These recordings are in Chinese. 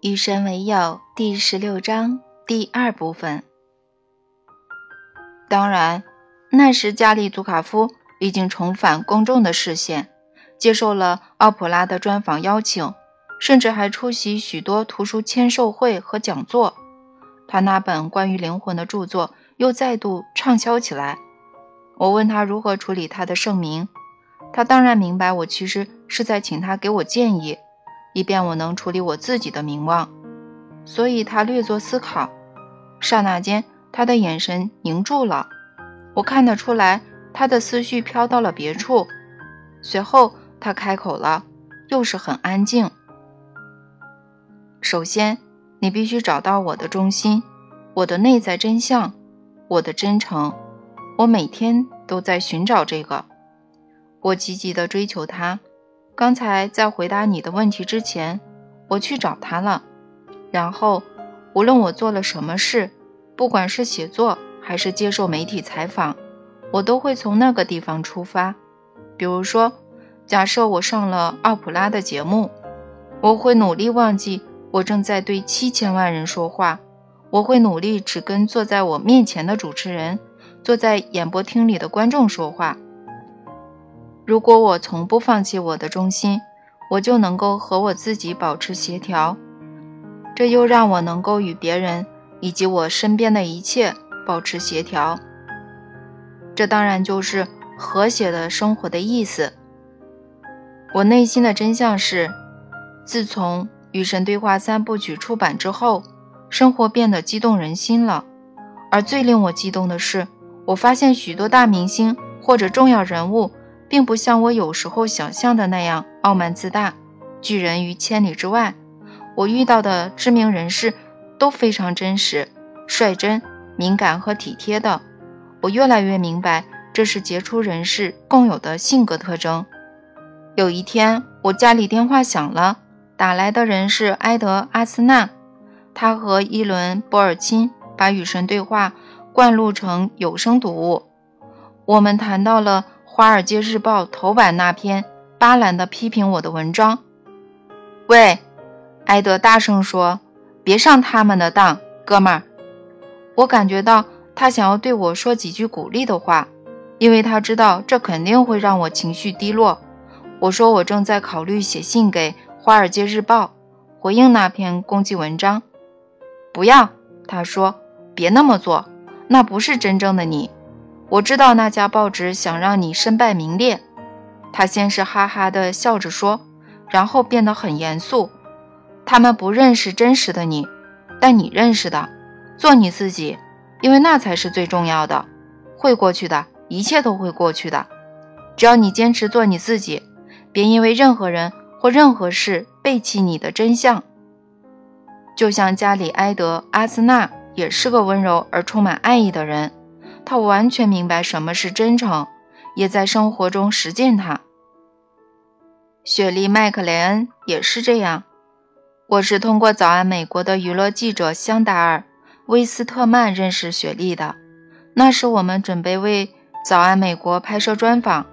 以神为友第十六章第二部分。当然，那时加里祖卡夫已经重返公众的视线，接受了奥普拉的专访邀请，甚至还出席许多图书签售会和讲座。他那本关于灵魂的著作又再度畅销起来。我问他如何处理他的盛名，他当然明白我其实是在请他给我建议。以便我能处理我自己的名望，所以他略作思考，刹那间，他的眼神凝住了。我看得出来，他的思绪飘到了别处。随后，他开口了，又是很安静。首先，你必须找到我的中心，我的内在真相，我的真诚。我每天都在寻找这个，我积极地追求它。刚才在回答你的问题之前，我去找他了。然后，无论我做了什么事，不管是写作还是接受媒体采访，我都会从那个地方出发。比如说，假设我上了奥普拉的节目，我会努力忘记我正在对七千万人说话，我会努力只跟坐在我面前的主持人、坐在演播厅里的观众说话。如果我从不放弃我的中心，我就能够和我自己保持协调，这又让我能够与别人以及我身边的一切保持协调。这当然就是和谐的生活的意思。我内心的真相是，自从《与神对话》三部曲出版之后，生活变得激动人心了。而最令我激动的是，我发现许多大明星或者重要人物。并不像我有时候想象的那样傲慢自大，拒人于千里之外。我遇到的知名人士都非常真实、率真、敏感和体贴的。我越来越明白，这是杰出人士共有的性格特征。有一天，我家里电话响了，打来的人是埃德·阿斯纳。他和伊伦·博尔钦把《与神对话》灌录成有声读物。我们谈到了。《华尔街日报》头版那篇巴兰的批评我的文章。喂，埃德大声说：“别上他们的当，哥们儿。”我感觉到他想要对我说几句鼓励的话，因为他知道这肯定会让我情绪低落。我说我正在考虑写信给《华尔街日报》，回应那篇攻击文章。不要，他说，别那么做，那不是真正的你。我知道那家报纸想让你身败名裂。他先是哈哈地笑着说，然后变得很严肃。他们不认识真实的你，但你认识的。做你自己，因为那才是最重要的。会过去的，一切都会过去的。只要你坚持做你自己，别因为任何人或任何事背弃你的真相。就像加里埃德·阿斯纳也是个温柔而充满爱意的人。他完全明白什么是真诚，也在生活中实践它。雪莉·麦克雷恩也是这样。我是通过《早安美国》的娱乐记者香达尔·威斯特曼认识雪莉的。那时我们准备为《早安美国》拍摄专访。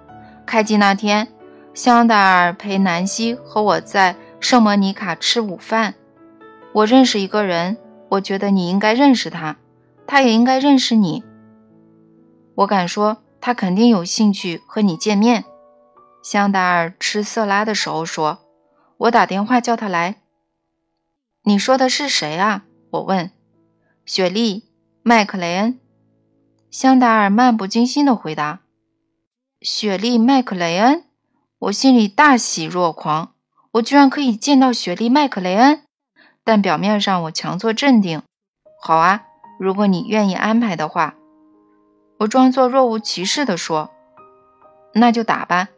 开机那天，香达尔陪南希和我在圣莫尼卡吃午饭。我认识一个人，我觉得你应该认识他，他也应该认识你。我敢说，他肯定有兴趣和你见面。香达尔吃色拉的时候说：“我打电话叫他来。”你说的是谁啊？我问。雪莉·麦克雷恩。香达尔漫不经心地回答：“雪莉·麦克雷恩。”我心里大喜若狂，我居然可以见到雪莉·麦克雷恩。但表面上我强作镇定：“好啊，如果你愿意安排的话。”我装作若无其事地说：“那就打吧。”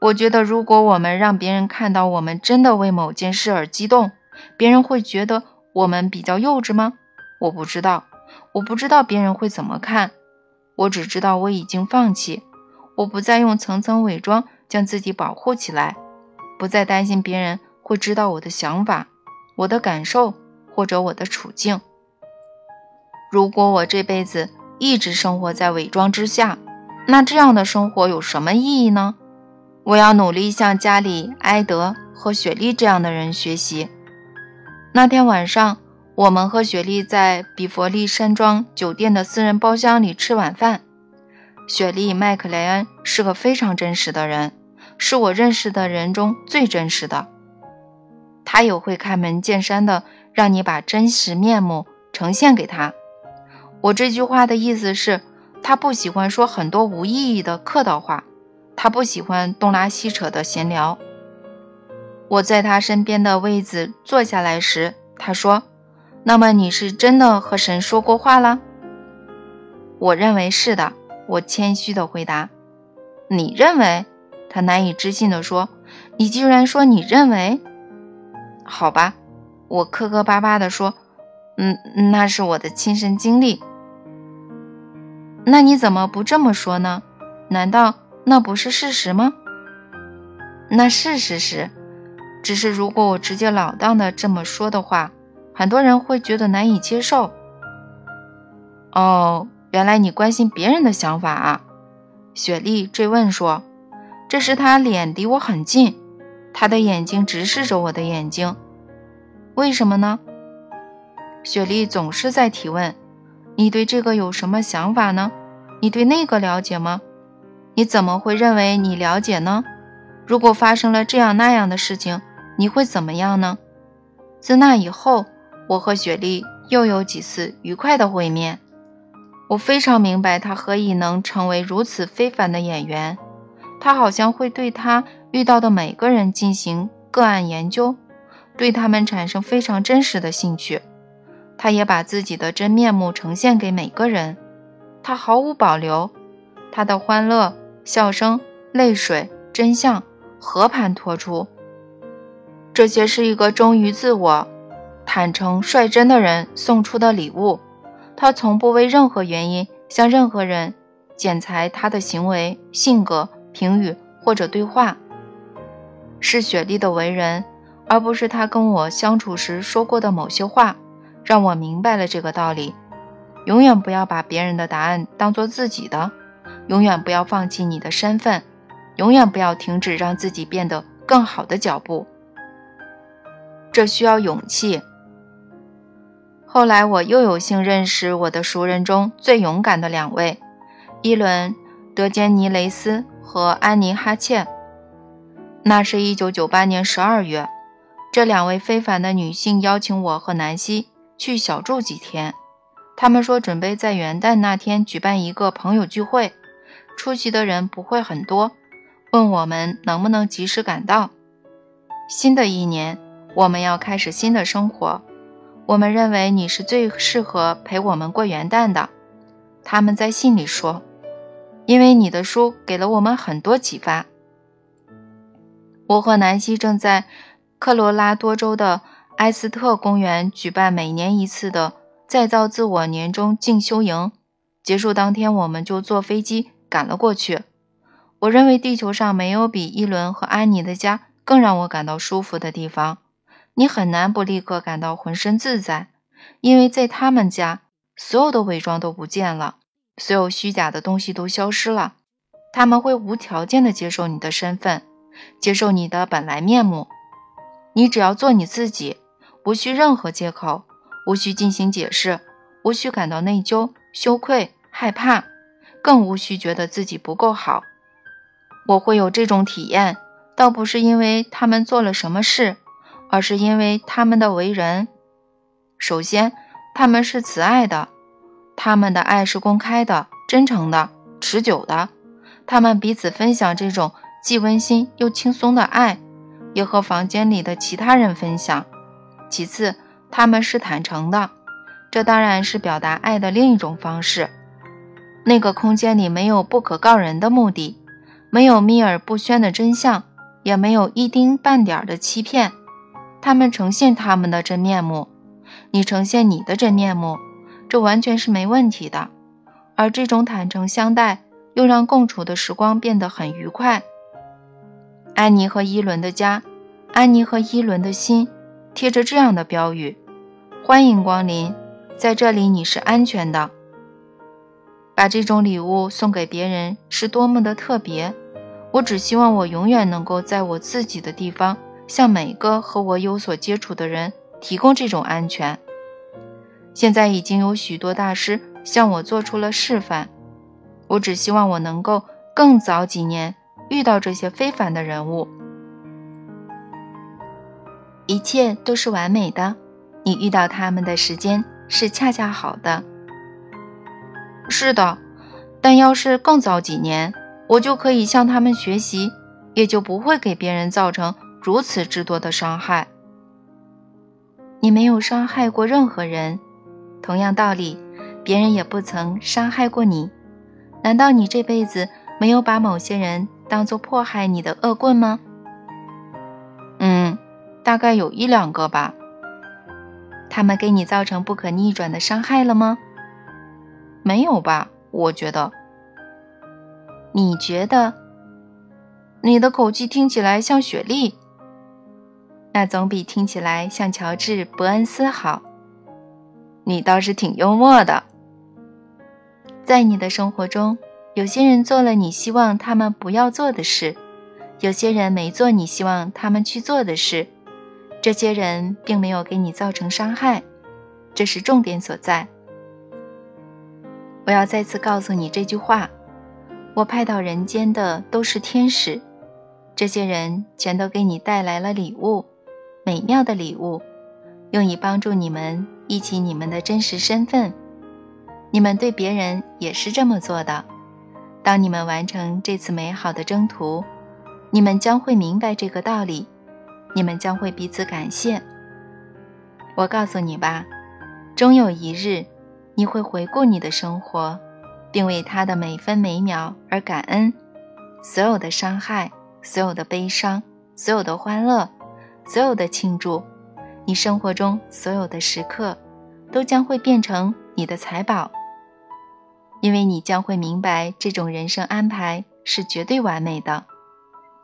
我觉得，如果我们让别人看到我们真的为某件事而激动，别人会觉得我们比较幼稚吗？我不知道，我不知道别人会怎么看。我只知道我已经放弃，我不再用层层伪装将自己保护起来，不再担心别人会知道我的想法、我的感受或者我的处境。如果我这辈子……一直生活在伪装之下，那这样的生活有什么意义呢？我要努力向家里埃德和雪莉这样的人学习。那天晚上，我们和雪莉在比佛利山庄酒店的私人包厢里吃晚饭。雪莉·麦克雷恩是个非常真实的人，是我认识的人中最真实的。他有会开门见山的让你把真实面目呈现给他。我这句话的意思是，他不喜欢说很多无意义的客套话，他不喜欢东拉西扯的闲聊。我在他身边的位子坐下来时，他说：“那么你是真的和神说过话了？”我认为是的。我谦虚地回答：“你认为？”他难以置信地说：“你居然说你认为？好吧。”我磕磕巴巴地说：“嗯，那是我的亲身经历。”那你怎么不这么说呢？难道那不是事实吗？那是事实，只是如果我直截了当的这么说的话，很多人会觉得难以接受。哦。原来你关心别人的想法啊，雪莉追问说。这时他脸离我很近，他的眼睛直视着我的眼睛。为什么呢？雪莉总是在提问。你对这个有什么想法呢？你对那个了解吗？你怎么会认为你了解呢？如果发生了这样那样的事情，你会怎么样呢？自那以后，我和雪莉又有几次愉快的会面。我非常明白他何以能成为如此非凡的演员。他好像会对他遇到的每个人进行个案研究，对他们产生非常真实的兴趣。他也把自己的真面目呈现给每个人，他毫无保留。他的欢乐、笑声、泪水、真相和盘托出。这些是一个忠于自我、坦诚率真的人送出的礼物。他从不为任何原因向任何人剪裁他的行为、性格、评语或者对话。是雪莉的为人，而不是他跟我相处时说过的某些话，让我明白了这个道理。永远不要把别人的答案当做自己的，永远不要放弃你的身份，永远不要停止让自己变得更好的脚步。这需要勇气。后来我又有幸认识我的熟人中最勇敢的两位，伊伦·德坚尼雷斯和安妮·哈切。那是一九九八年十二月，这两位非凡的女性邀请我和南希去小住几天。他们说准备在元旦那天举办一个朋友聚会，出席的人不会很多，问我们能不能及时赶到。新的一年，我们要开始新的生活。我们认为你是最适合陪我们过元旦的，他们在信里说，因为你的书给了我们很多启发。我和南希正在科罗拉多州的埃斯特公园举办每年一次的再造自我年终进修营，结束当天我们就坐飞机赶了过去。我认为地球上没有比伊伦和安妮的家更让我感到舒服的地方。你很难不立刻感到浑身自在，因为在他们家，所有的伪装都不见了，所有虚假的东西都消失了。他们会无条件的接受你的身份，接受你的本来面目。你只要做你自己，无需任何借口，无需进行解释，无需感到内疚、羞愧、害怕，更无需觉得自己不够好。我会有这种体验，倒不是因为他们做了什么事。而是因为他们的为人，首先，他们是慈爱的，他们的爱是公开的、真诚的、持久的，他们彼此分享这种既温馨又轻松的爱，也和房间里的其他人分享。其次，他们是坦诚的，这当然是表达爱的另一种方式。那个空间里没有不可告人的目的，没有秘而不宣的真相，也没有一丁半点的欺骗。他们呈现他们的真面目，你呈现你的真面目，这完全是没问题的。而这种坦诚相待，又让共处的时光变得很愉快。安妮和伊伦的家，安妮和伊伦的心，贴着这样的标语：“欢迎光临，在这里你是安全的。”把这种礼物送给别人是多么的特别！我只希望我永远能够在我自己的地方。向每个和我有所接触的人提供这种安全。现在已经有许多大师向我做出了示范，我只希望我能够更早几年遇到这些非凡的人物。一切都是完美的，你遇到他们的时间是恰恰好的。是的，但要是更早几年，我就可以向他们学习，也就不会给别人造成如此之多的伤害。你没有伤害过任何人，同样道理，别人也不曾伤害过你。难道你这辈子没有把某些人当做迫害你的恶棍吗？大概有一两个吧。他们给你造成不可逆转的伤害了吗？没有吧，我觉得。你觉得？你的口气听起来像雪莉。那总比听起来像乔治·伯恩斯好。你倒是挺幽默的。在你的生活中，有些人做了你希望他们不要做的事，有些人没做你希望他们去做的事。这些人并没有给你造成伤害，这是重点所在。我要再次告诉你这句话：我派到人间的都是天使，这些人全都给你带来了礼物，美妙的礼物，用以帮助你们忆起你们的真实身份。你们对别人也是这么做的。当你们完成这次美好的征途，你们将会明白这个道理。你们将会彼此感谢。我告诉你吧，终有一日，你会回顾你的生活，并为他的每分每秒而感恩。所有的伤害，所有的悲伤，所有的欢乐，所有的庆祝，你生活中所有的时刻，都将会变成你的财宝。因为你将会明白，这种人生安排是绝对完美的。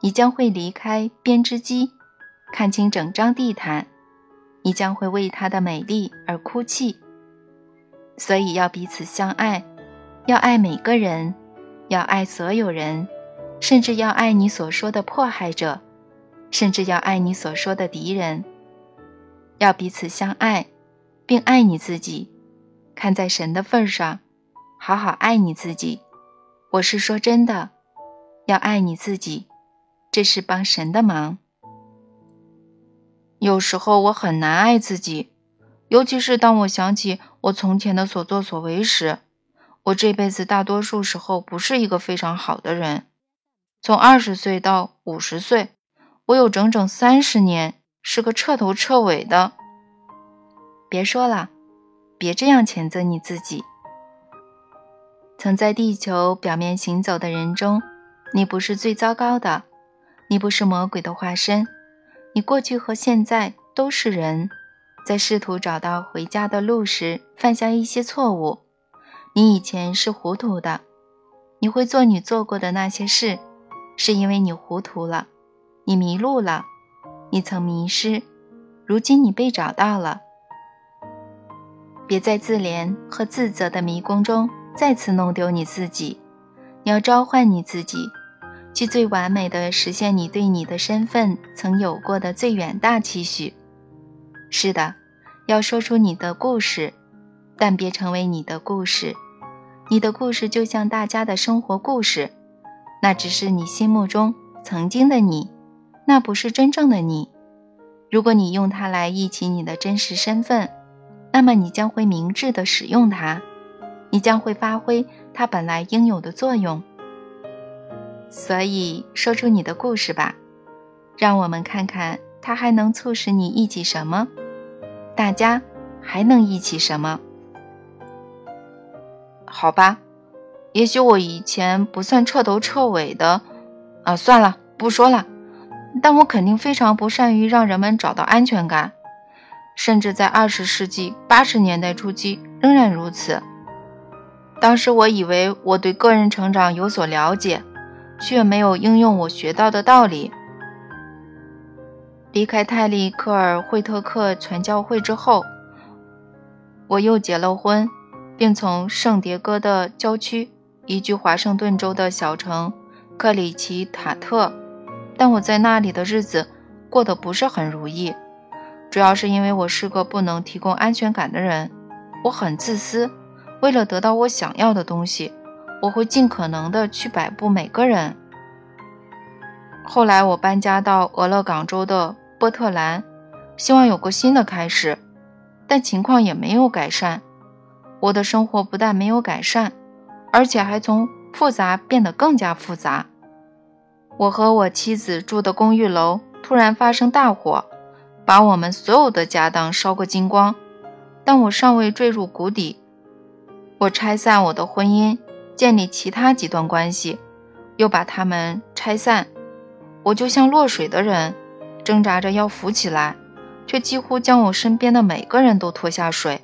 你将会离开编织机。看清整张地毯，你将会为它的美丽而哭泣。所以要彼此相爱，要爱每个人，要爱所有人，甚至要爱你所说的迫害者，甚至要爱你所说的敌人。要彼此相爱，并爱你自己。看在神的份上，好好爱你自己。我是说真的，要爱你自己，这是帮神的忙。有时候我很难爱自己，尤其是当我想起我从前的所作所为时。我这辈子大多数时候不是一个非常好的人。从二十岁到五十岁，我有整整三十年是个彻头彻尾的。别说了，别这样谴责你自己。曾在地球表面行走的人中，你不是最糟糕的，你不是魔鬼的化身。你过去和现在都是人，在试图找到回家的路时犯下一些错误。你以前是糊涂的，你会做你做过的那些事，是因为你糊涂了，你迷路了，你曾迷失，如今你被找到了。别在自怜和自责的迷宫中再次弄丢你自己，你要召唤你自己。去最完美的实现你对你的身份曾有过的最远大期许。是的，要说出你的故事，但别成为你的故事。你的故事就像大家的生活故事，那只是你心目中曾经的你，那不是真正的你。如果你用它来忆起你的真实身份，那么你将会明智地使用它，你将会发挥它本来应有的作用。所以，说出你的故事吧，让我们看看它还能促使你忆起什么。大家还能忆起什么？好吧，也许我以前不算彻头彻尾的，啊，算了，不说了。但我肯定非常不善于让人们找到安全感，甚至在二十世纪八十年代初期仍然如此。当时我以为我对个人成长有所了解。却没有应用我学到的道理。离开泰利科尔惠特克传教会之后，我又结了婚，并从圣迭戈的郊区移居华盛顿州的小城克里奇塔特。但我在那里的日子过得不是很如意。主要是因为我是个不能提供安全感的人，我很自私。为了得到我想要的东西，我会尽可能的去摆布每个人。后来我搬家到俄勒冈州的波特兰，希望有个新的开始，但情况也没有改善。我的生活不但没有改善，而且还从复杂变得更加复杂。我和我妻子住的公寓楼突然发生大火，把我们所有的家当烧个精光，但我尚未坠入谷底。我拆散我的婚姻，建立其他几段关系，又把他们拆散。我就像落水的人，挣扎着要浮起来，却几乎将我身边的每个人都拖下水。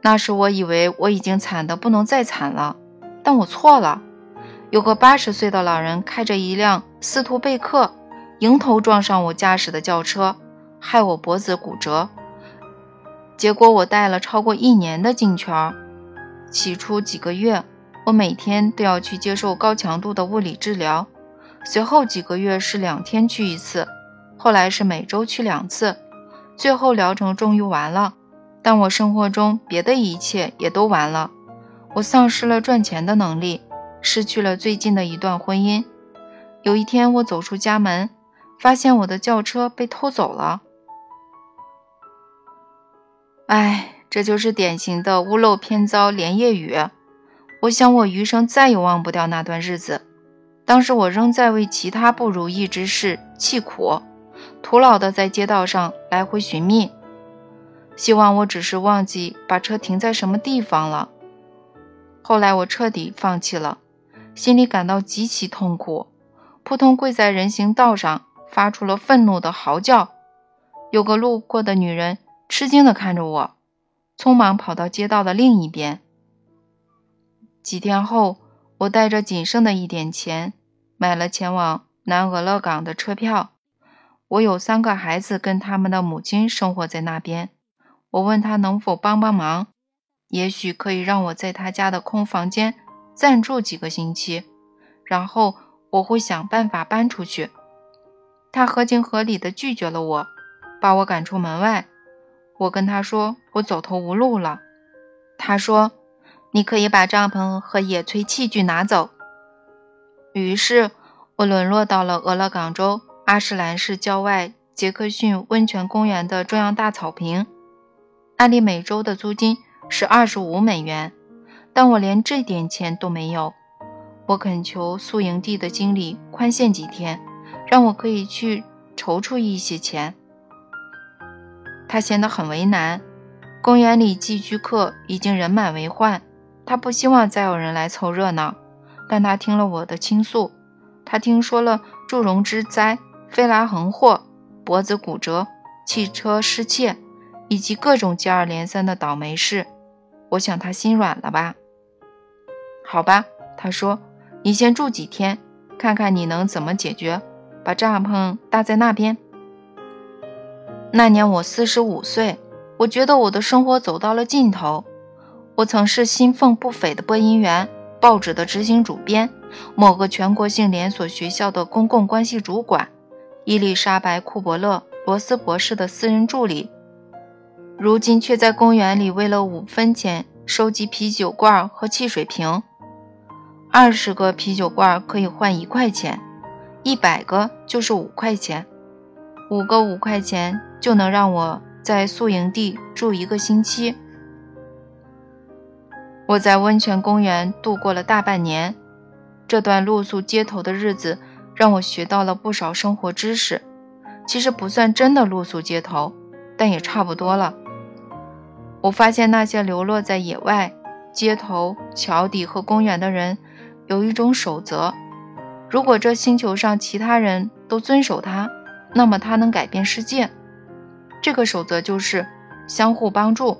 那时我以为我已经惨得不能再惨了，但我错了。有个八十岁的老人开着一辆斯图贝克，迎头撞上我驾驶的轿车，害我脖子骨折。结果我戴了超过一年的镜圈。起初几个月，我每天都要去接受高强度的物理治疗。随后几个月是两天去一次，后来是每周去两次，最后疗程终于完了。但我生活中别的一切也都完了，我丧失了赚钱的能力，失去了最近的一段婚姻。有一天我走出家门，发现我的轿车被偷走了。唉，这就是典型的屋漏偏遭连夜雨。我想我余生再也忘不掉那段日子。当时我仍在为其他不如意之事气苦，徒劳地在街道上来回寻觅，希望我只是忘记把车停在什么地方了。后来我彻底放弃了，心里感到极其痛苦，扑通跪在人行道上，发出了愤怒的嚎叫。有个路过的女人吃惊地看着我，匆忙跑到街道的另一边。几天后。我带着仅剩的一点钱，买了前往南俄勒冈的车票。我有三个孩子，跟他们的母亲生活在那边。我问他能否帮帮忙，也许可以让我在他家的空房间暂住几个星期，然后我会想办法搬出去。他合情合理地拒绝了我，把我赶出门外。我跟他说我走投无路了。他说。你可以把帐篷和野炊器具拿走。于是，我沦落到了俄勒冈州阿什兰市郊外杰克逊温泉公园的中央大草坪。按理每周的租金是二十五美元，但我连这点钱都没有。我恳求宿营地的经理宽限几天，让我可以去筹出一些钱。他显得很为难。公园里寄居客已经人满为患。他不希望再有人来凑热闹，但他听了我的倾诉，他听说了祝融之灾、飞来横祸、脖子骨折、汽车失窃，以及各种接二连三的倒霉事。我想他心软了吧？好吧，他说：“你先住几天，看看你能怎么解决。把帐篷搭在那边。”那年我四十五岁，我觉得我的生活走到了尽头。我曾是薪俸不菲的播音员，报纸的执行主编，某个全国性连锁学校的公共关系主管，伊丽莎白·库伯勒·罗斯博士的私人助理。如今却在公园里为了五分钱收集啤酒罐和汽水瓶。二十个啤酒罐可以换一块钱，一百个就是五块钱，五个五块钱就能让我在宿营地住一个星期。我在温泉公园度过了大半年，这段露宿街头的日子让我学到了不少生活知识。其实不算真的露宿街头，但也差不多了。我发现那些流落在野外、街头、桥底和公园的人有一种守则：如果这星球上其他人都遵守它，那么它能改变世界。这个守则就是相互帮助。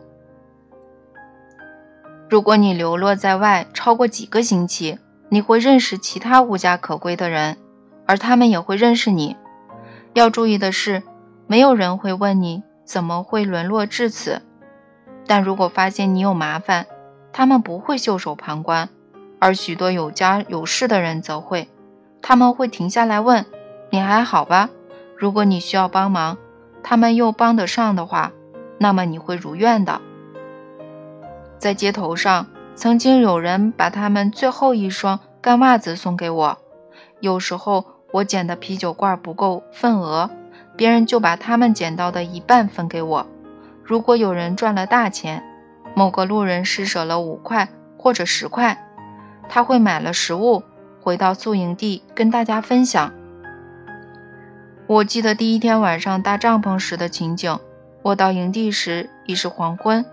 如果你流落在外超过几个星期，你会认识其他无家可归的人，而他们也会认识你。要注意的是，没有人会问你怎么会沦落至此。但如果发现你有麻烦，他们不会袖手旁观，而许多有家有室的人则会。他们会停下来问：“你还好吧？”如果你需要帮忙，他们又帮得上的话，那么你会如愿的。在街头上，曾经有人把他们最后一双干袜子送给我。有时候我捡的啤酒罐不够份额，别人就把他们捡到的一半分给我。如果有人赚了大钱，某个路人施舍了五块或者十块，他会买了食物回到宿营地跟大家分享。我记得第一天晚上搭帐篷时的情景。我到营地时已是黄昏，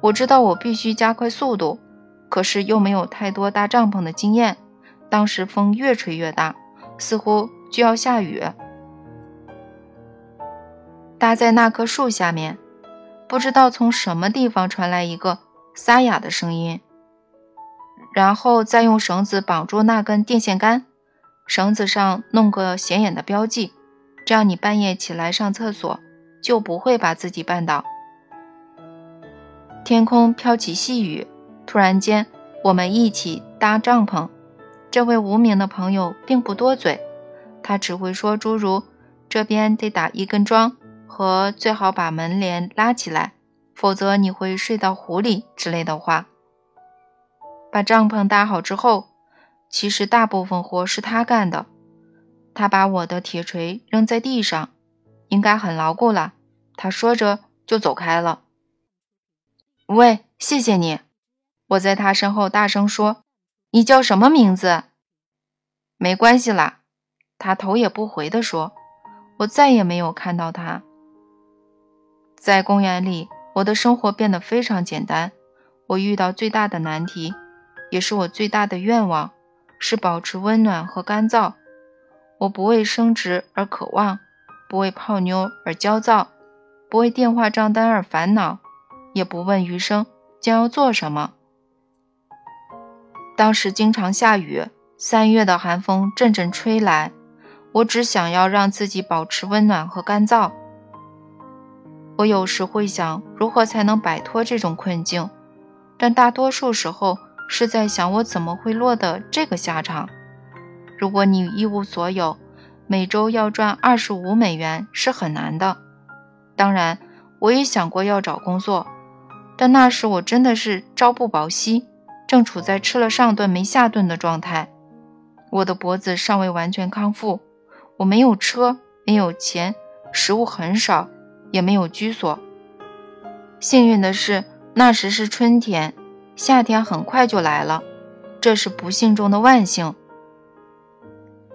我知道我必须加快速度，可是又没有太多搭帐篷的经验。当时风越吹越大，似乎就要下雨。搭在那棵树下面，不知道从什么地方传来一个沙哑的声音，然后再用绳子绑住那根电线杆，绳子上弄个显眼的标记。这样，你半夜起来上厕所就不会把自己绊倒。天空飘起细雨，突然间，我们一起搭帐篷。这位无名的朋友并不多嘴，他只会说诸如“这边得打一根桩”和“最好把门帘拉起来，否则你会睡到湖里”之类的话。把帐篷搭好之后，其实大部分活是他干的。他把我的铁锤扔在地上，应该很牢固了。他说着就走开了。喂，谢谢你！我在他身后大声说：“你叫什么名字？”没关系啦，他头也不回地说。我再也没有看到他。在公园里，我的生活变得非常简单。我遇到最大的难题，也是我最大的愿望，是保持温暖和干燥。我不为升职而渴望，不为泡妞而焦躁，不为电话账单而烦恼，也不问余生将要做什么。当时经常下雨，三月的寒风阵阵吹来，我只想要让自己保持温暖和干燥。我有时会想，如何才能摆脱这种困境，但大多数时候是在想，我怎么会落得这个下场。如果你一无所有，每周要赚二十五美元是很难的。当然，我也想过要找工作，但那时我真的是朝不保夕，正处在吃了上顿没下顿的状态。我的脖子尚未完全康复，我没有车，没有钱，食物很少，也没有居所。幸运的是，那时是春天，夏天很快就来了，这是不幸中的万幸。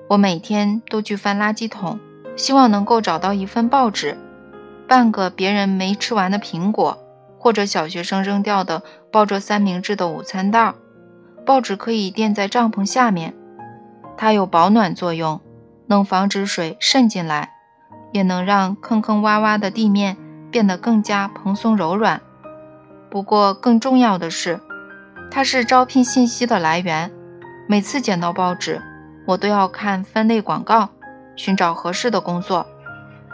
我每天都去翻垃圾桶，希望能够找到一份报纸，半个别人没吃完的苹果，或者小学生扔掉的抱着三明治的午餐袋。报纸可以垫在帐篷下面，它有保暖作用，能防止水渗进来，也能让坑坑洼洼的地面变得更加蓬松柔软。不过更重要的是，它是招聘信息的来源。每次捡到报纸。我都要看分类广告，寻找合适的工作。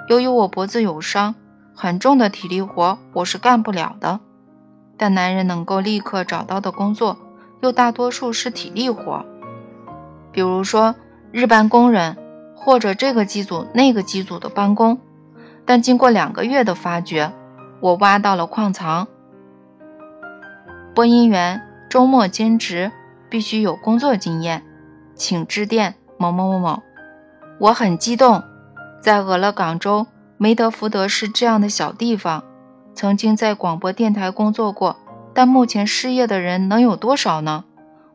由于我脖子有伤，很重的体力活我是干不了的。但男人能够立刻找到的工作，又大多数是体力活，比如说日班工人，或者这个机组那个机组的帮工。但经过两个月的发掘，我挖到了矿藏。播音员周末兼职，必须有工作经验。请致电某某某某，我很激动。在俄勒冈州梅德福德市这样的小地方，曾经在广播电台工作过，但目前失业的人能有多少呢？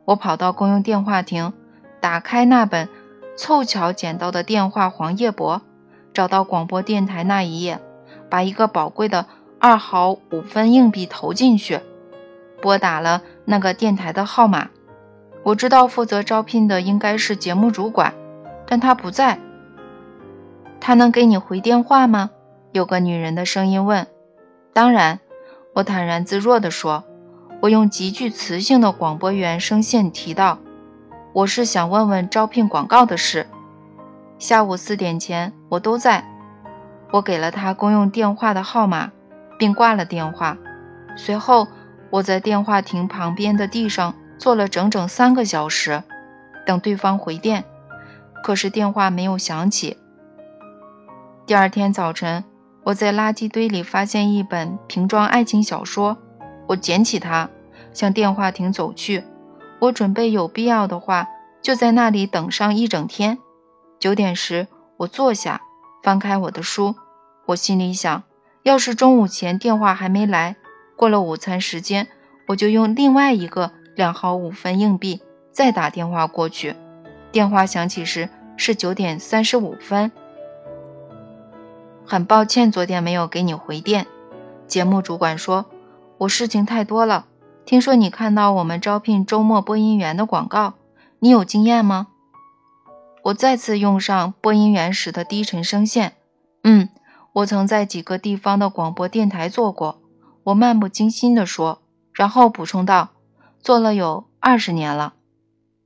我跑到公用电话亭，打开那本凑巧捡到的电话黄页簿，找到广播电台那一页，把一个宝贵的二毫五分硬币投进去，拨打了那个电台的号码。我知道负责招聘的应该是节目主管，但他不在。他能给你回电话吗？有个女人的声音问。当然，我坦然自若地说。我用极具磁性的广播员声线提到：“我是想问问招聘广告的事。下午四点前我都在。”我给了他公用电话的号码，并挂了电话。随后，我在电话亭旁边的地上。坐了整整三个小时，等对方回电，可是电话没有响起。第二天早晨，我在垃圾堆里发现一本瓶装爱情小说，我捡起它，向电话亭走去。我准备有必要的话，就在那里等上一整天。九点时，我坐下，翻开我的书。我心里想，要是中午前电话还没来，过了午餐时间，我就用另外一个两毫五分硬币再打电话过去。电话响起时是九点三十五分。很抱歉，昨天没有给你回电。节目主管说：“我事情太多了。听说你看到我们招聘周末播音员的广告，你有经验吗？”我再次用上播音员时的低沉声线：“嗯，我曾在几个地方的广播电台做过。”我漫不经心地说，然后补充道：“做了有二十年了。”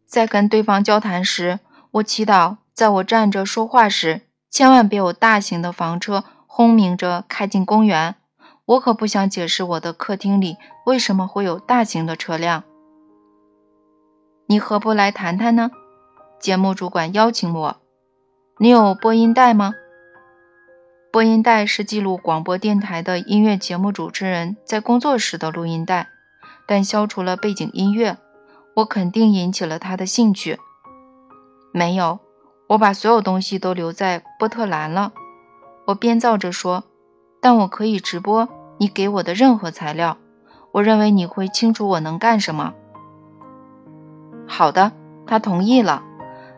在跟对方交谈时，我祈祷，在我站着说话时。千万别有大型的房车轰鸣着开进公园，我可不想解释我的客厅里为什么会有大型的车辆。你何不来谈谈呢？节目主管邀请我。你有播音带吗？播音带是记录广播电台的音乐节目主持人在工作时的录音带，但消除了背景音乐。我肯定引起了他的兴趣。没有。我把所有东西都留在波特兰了，我编造着说，但我可以直播你给我的任何材料。我认为你会清楚我能干什么。好的，他同意了。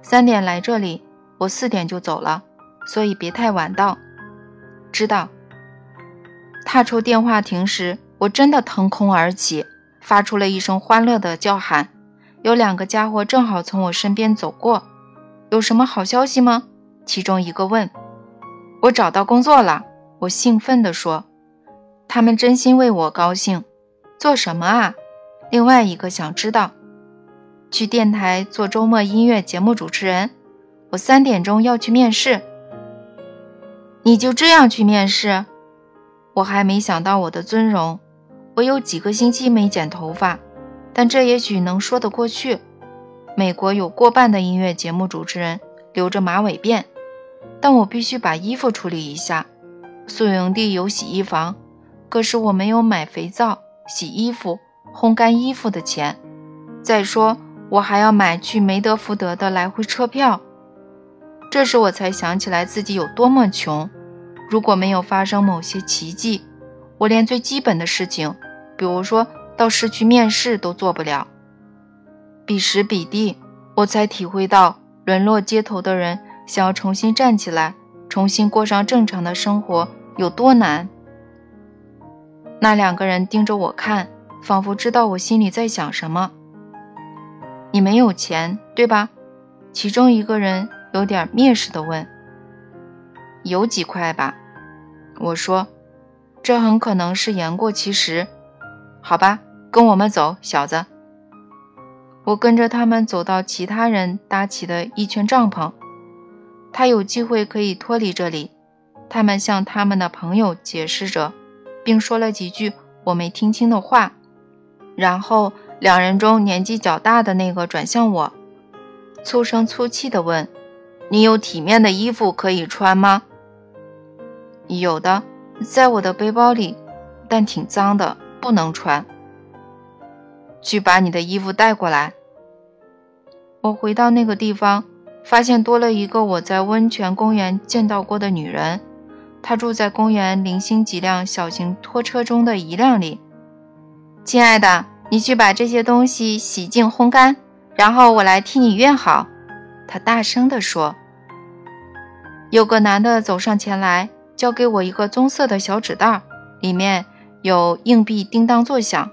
三点来这里，我四点就走了，所以别太晚到。知道。踏出电话亭时，我真的腾空而起，发出了一声欢乐的叫喊。有两个家伙正好从我身边走过。有什么好消息吗？其中一个问。我找到工作了，我兴奋地说。他们真心为我高兴。做什么啊？另外一个想知道。去电台做周末音乐节目主持人。我三点钟要去面试。你就这样去面试？我还没想到我的尊荣。我有几个星期没剪头发，但这也许能说得过去。美国有过半的音乐节目主持人留着马尾辫，但我必须把衣服处理一下。宿营地有洗衣房，可是我没有买肥皂、洗衣服、烘干衣服的钱。再说，我还要买去梅德福德的来回车票。这时我才想起来自己有多么穷。如果没有发生某些奇迹，我连最基本的事情，比如说到市区面试都做不了。彼时彼地，我才体会到沦落街头的人想要重新站起来，重新过上正常的生活有多难。那两个人盯着我看，仿佛知道我心里在想什么。你没有钱，对吧？其中一个人有点蔑视地问。有几块吧，我说。这很可能是言过其实。好吧，跟我们走，小子。我跟着他们走到其他人搭起的一圈帐篷，他有机会可以脱离这里。他们向他们的朋友解释着，并说了几句我没听清的话。然后两人中年纪较大的那个转向我，粗声粗气地问：“你有体面的衣服可以穿吗？”“有的，在我的背包里，但挺脏的，不能穿。”去把你的衣服带过来。我回到那个地方，发现多了一个我在温泉公园见到过的女人。她住在公园零星几辆小型拖车中的一辆里。亲爱的，你去把这些东西洗净、烘干，然后我来替你熨好。她大声地说。有个男的走上前来，交给我一个棕色的小纸袋，里面有硬币叮当作响。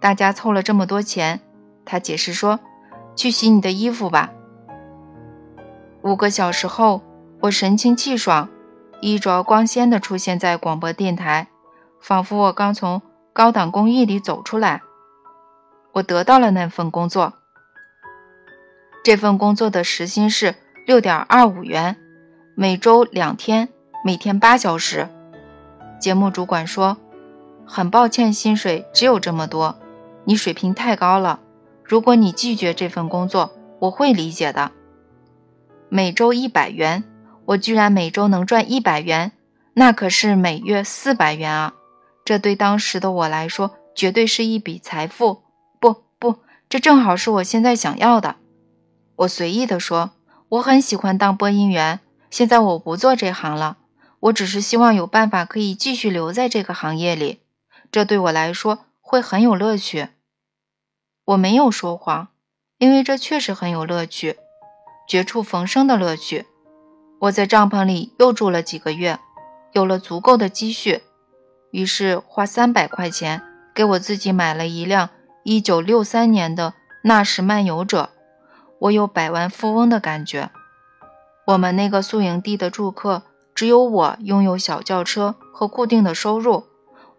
大家凑了这么多钱，他解释说：“去洗你的衣服吧。”五个小时后，我神清气爽、衣着光鲜地出现在广播电台，仿佛我刚从高档公寓里走出来。我得到了那份工作。这份工作的时薪是六点二五元，每周两天，每天八小时。节目主管说：“很抱歉，薪水只有这么多。”你水平太高了，如果你拒绝这份工作，我会理解的。每周一百元，我居然每周能赚一百元，那可是每月四百元啊！这对当时的我来说，绝对是一笔财富。不不，这正好是我现在想要的。我随意地说：“我很喜欢当播音员，现在我不做这行了。我只是希望有办法可以继续留在这个行业里，这对我来说会很有乐趣。”我没有说谎，因为这确实很有乐趣，绝处逢生的乐趣。我在帐篷里又住了几个月，有了足够的积蓄，于是花三百块钱给我自己买了一辆一九六三年的纳什漫游者。我有百万富翁的感觉。我们那个宿营地的住客只有我拥有小轿车和固定的收入。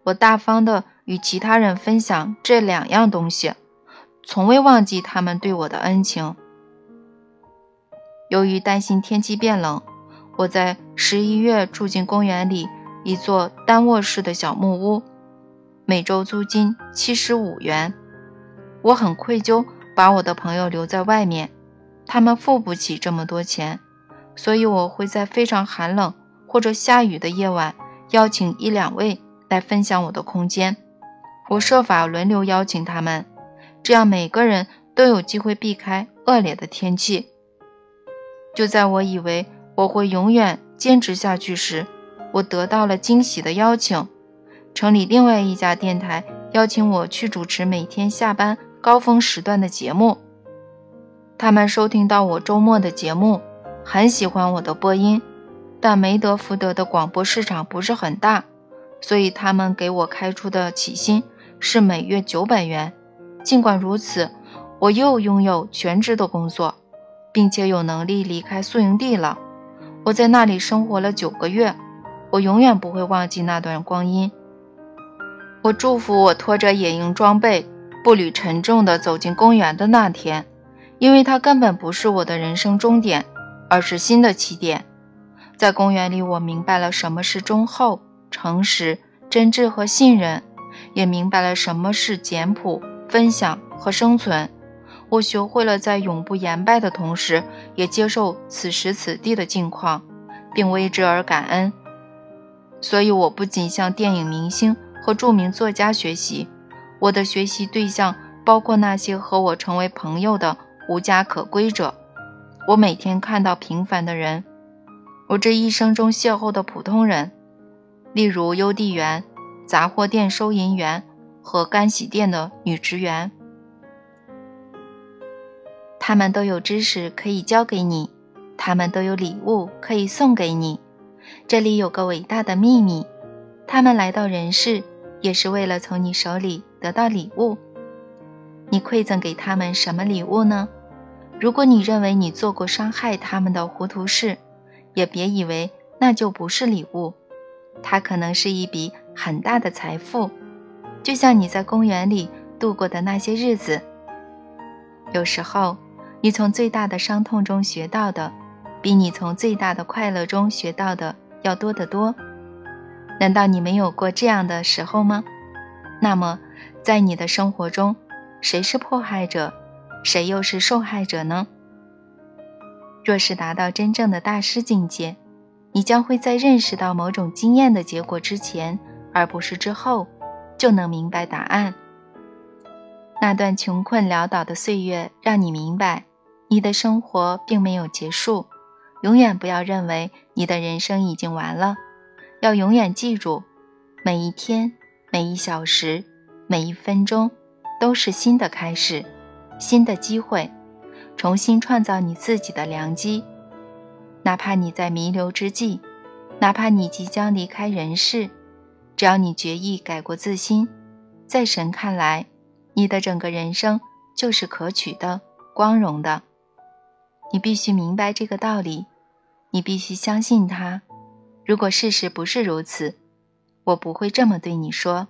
我大方地与其他人分享这两样东西。从未忘记他们对我的恩情。由于担心天气变冷，我在十一月住进公园里一座单卧室的小木屋，每周租金七十五元。我很愧疚把我的朋友留在外面，他们付不起这么多钱，所以我会在非常寒冷或者下雨的夜晚邀请一两位来分享我的空间。我设法轮流邀请他们。这样每个人都有机会避开恶劣的天气。就在我以为我会永远坚持下去时，我得到了惊喜的邀请。城里另外一家电台邀请我去主持每天下班高峰时段的节目。他们收听到我周末的节目，很喜欢我的播音，但梅德福德的广播市场不是很大，所以他们给我开出的起薪是每月九百元。尽管如此，我又拥有全职的工作，并且有能力离开宿营地了。我在那里生活了九个月，我永远不会忘记那段光阴。我祝福我拖着野营装备，步履沉重地走进公园的那天，因为它根本不是我的人生终点，而是新的起点。在公园里，我明白了什么是忠厚、诚实、真挚和信任，也明白了什么是简朴。分享和生存，我学会了在永不言败的同时，也接受此时此地的境况，并为之而感恩。所以，我不仅向电影明星和著名作家学习，我的学习对象包括那些和我成为朋友的无家可归者。我每天看到平凡的人，我这一生中邂逅的普通人，例如邮递员、杂货店收银员。和干洗店的女职员，他们都有知识可以教给你，他们都有礼物可以送给你。这里有个伟大的秘密：他们来到人世，也是为了从你手里得到礼物。你馈赠给他们什么礼物呢？如果你认为你做过伤害他们的糊涂事，也别以为那就不是礼物，它可能是一笔很大的财富。就像你在公园里度过的那些日子，有时候你从最大的伤痛中学到的，比你从最大的快乐中学到的要多得多。难道你没有过这样的时候吗？那么，在你的生活中，谁是迫害者，谁又是受害者呢？若是达到真正的大师境界，你将会在认识到某种经验的结果之前，而不是之后。就能明白答案。那段穷困潦倒的岁月，让你明白，你的生活并没有结束。永远不要认为你的人生已经完了，要永远记住，每一天、每一小时、每一分钟，都是新的开始，新的机会，重新创造你自己的良机。哪怕你在弥留之际，哪怕你即将离开人世。只要你决意改过自新，在神看来，你的整个人生就是可取的、光荣的。你必须明白这个道理，你必须相信他。如果事实不是如此，我不会这么对你说。